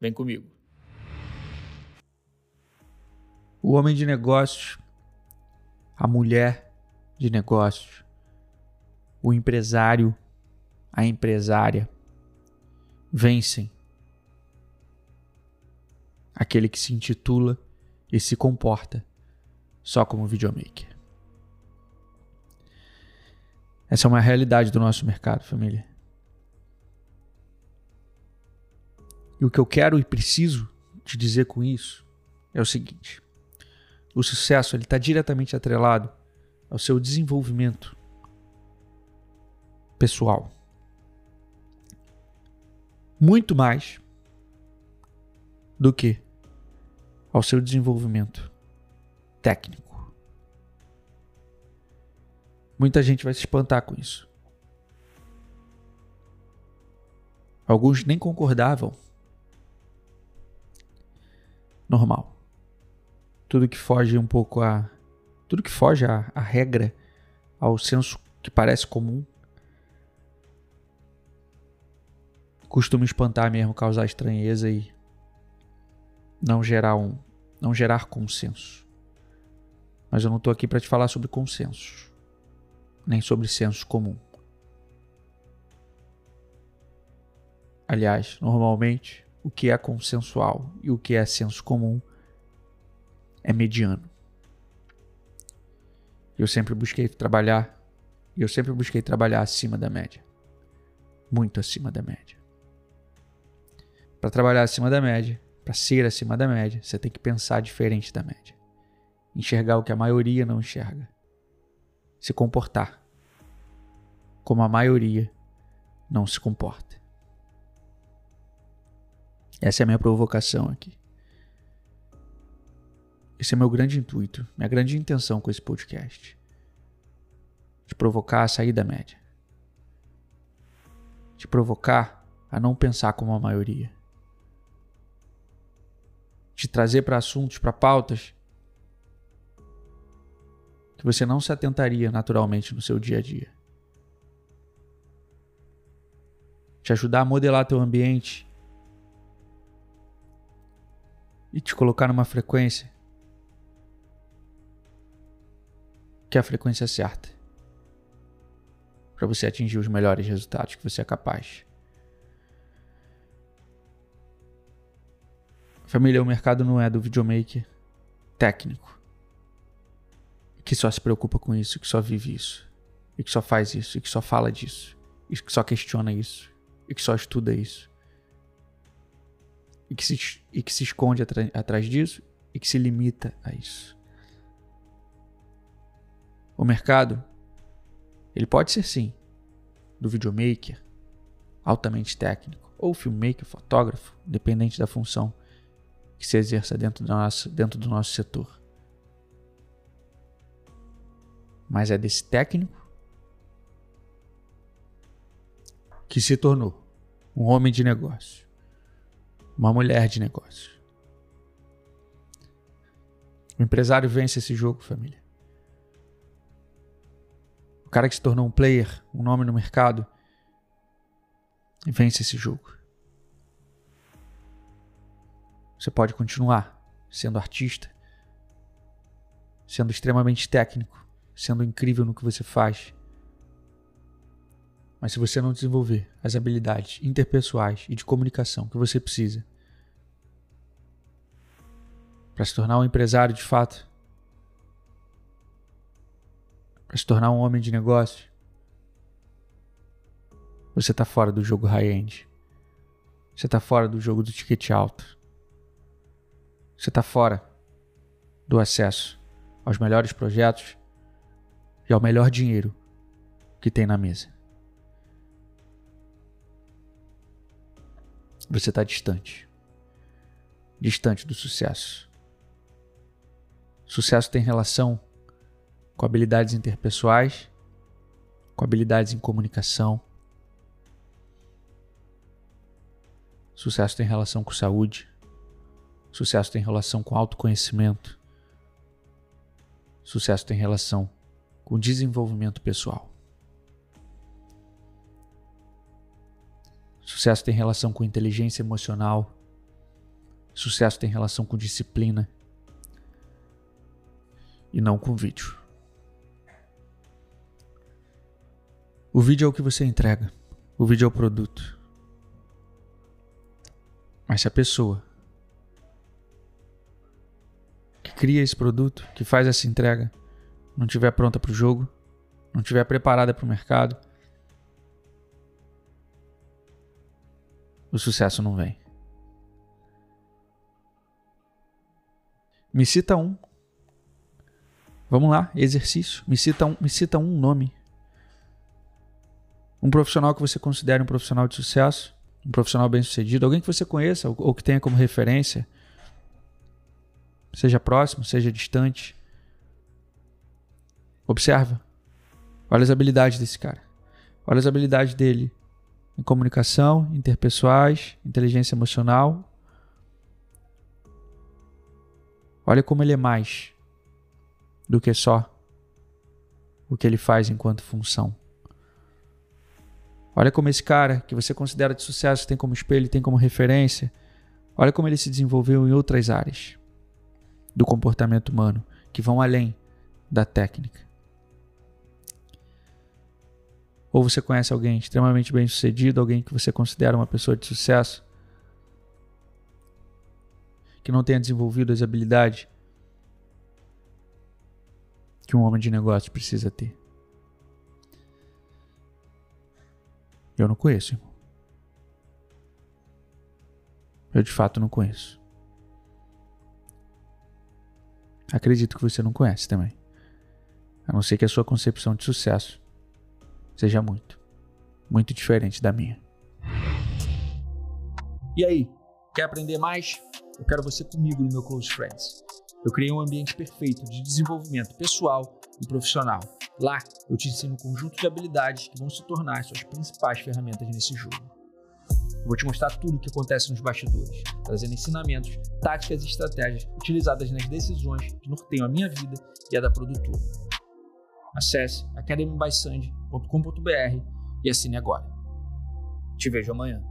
Vem comigo. O homem de negócios, a mulher de negócios, o empresário, a empresária vencem aquele que se intitula e se comporta só como videomaker. Essa é uma realidade do nosso mercado, família. E o que eu quero e preciso te dizer com isso é o seguinte: o sucesso ele está diretamente atrelado ao seu desenvolvimento pessoal. Muito mais do que ao seu desenvolvimento técnico. Muita gente vai se espantar com isso. Alguns nem concordavam. Normal. Tudo que foge um pouco a. Tudo que foge a regra, ao senso que parece comum, costuma espantar mesmo, causar estranheza e não gerar um, não gerar consenso. Mas eu não estou aqui para te falar sobre consensos nem sobre senso comum. Aliás, normalmente, o que é consensual e o que é senso comum é mediano. Eu sempre busquei trabalhar, eu sempre busquei trabalhar acima da média. Muito acima da média. Para trabalhar acima da média, para ser acima da média, você tem que pensar diferente da média. Enxergar o que a maioria não enxerga se comportar como a maioria não se comporta. Essa é a minha provocação aqui. Esse é meu grande intuito, minha grande intenção com esse podcast. Te provocar a sair da média. Te provocar a não pensar como a maioria. Te trazer para assuntos, para pautas que você não se atentaria naturalmente no seu dia a dia. Te ajudar a modelar teu ambiente e te colocar numa frequência que é a frequência certa para você atingir os melhores resultados que você é capaz. Família, o mercado não é do videomaker técnico que só se preocupa com isso, que só vive isso, e que só faz isso, e que só fala disso, e que só questiona isso, e que só estuda isso. E que se, e que se esconde atrás disso e que se limita a isso. O mercado, ele pode ser sim, do videomaker, altamente técnico, ou filmmaker, fotógrafo, dependente da função que se exerça dentro do nosso, dentro do nosso setor. mas é desse técnico que se tornou um homem de negócio, uma mulher de negócio. O empresário vence esse jogo, família. O cara que se tornou um player, um nome no mercado, vence esse jogo. Você pode continuar sendo artista, sendo extremamente técnico, sendo incrível no que você faz. Mas se você não desenvolver as habilidades interpessoais e de comunicação que você precisa para se tornar um empresário de fato, para se tornar um homem de negócio, você está fora do jogo high-end. Você está fora do jogo do ticket alto. Você está fora do acesso aos melhores projetos e ao melhor dinheiro que tem na mesa. Você está distante. Distante do sucesso. Sucesso tem relação com habilidades interpessoais, com habilidades em comunicação. Sucesso tem relação com saúde. Sucesso tem relação com autoconhecimento. Sucesso tem relação com desenvolvimento pessoal. Sucesso tem relação com inteligência emocional. Sucesso tem relação com disciplina. E não com vídeo. O vídeo é o que você entrega. O vídeo é o produto. Mas se a pessoa que cria esse produto, que faz essa entrega, não estiver pronta para o jogo, não estiver preparada para o mercado, o sucesso não vem. Me cita um. Vamos lá, exercício. Me cita um, me cita um nome. Um profissional que você considere um profissional de sucesso, um profissional bem-sucedido, alguém que você conheça ou que tenha como referência, seja próximo, seja distante. Observa. Olha as habilidades desse cara. Olha as habilidades dele em comunicação, interpessoais, inteligência emocional. Olha como ele é mais do que só o que ele faz enquanto função. Olha como esse cara que você considera de sucesso, tem como espelho, tem como referência, olha como ele se desenvolveu em outras áreas do comportamento humano que vão além da técnica. Ou você conhece alguém extremamente bem sucedido, alguém que você considera uma pessoa de sucesso, que não tenha desenvolvido as habilidades que um homem de negócio precisa ter. Eu não conheço, irmão. Eu de fato não conheço. Acredito que você não conhece também. A não ser que a sua concepção de sucesso seja muito, muito diferente da minha. E aí, quer aprender mais? Eu quero você comigo no meu Close Friends. Eu criei um ambiente perfeito de desenvolvimento pessoal e profissional. Lá, eu te ensino um conjunto de habilidades que vão se tornar suas principais ferramentas nesse jogo. Eu vou te mostrar tudo o que acontece nos bastidores, trazendo ensinamentos, táticas e estratégias utilizadas nas decisões que norteiam a minha vida e a da produtora. Acesse academybysand.com.br e assine agora. Te vejo amanhã.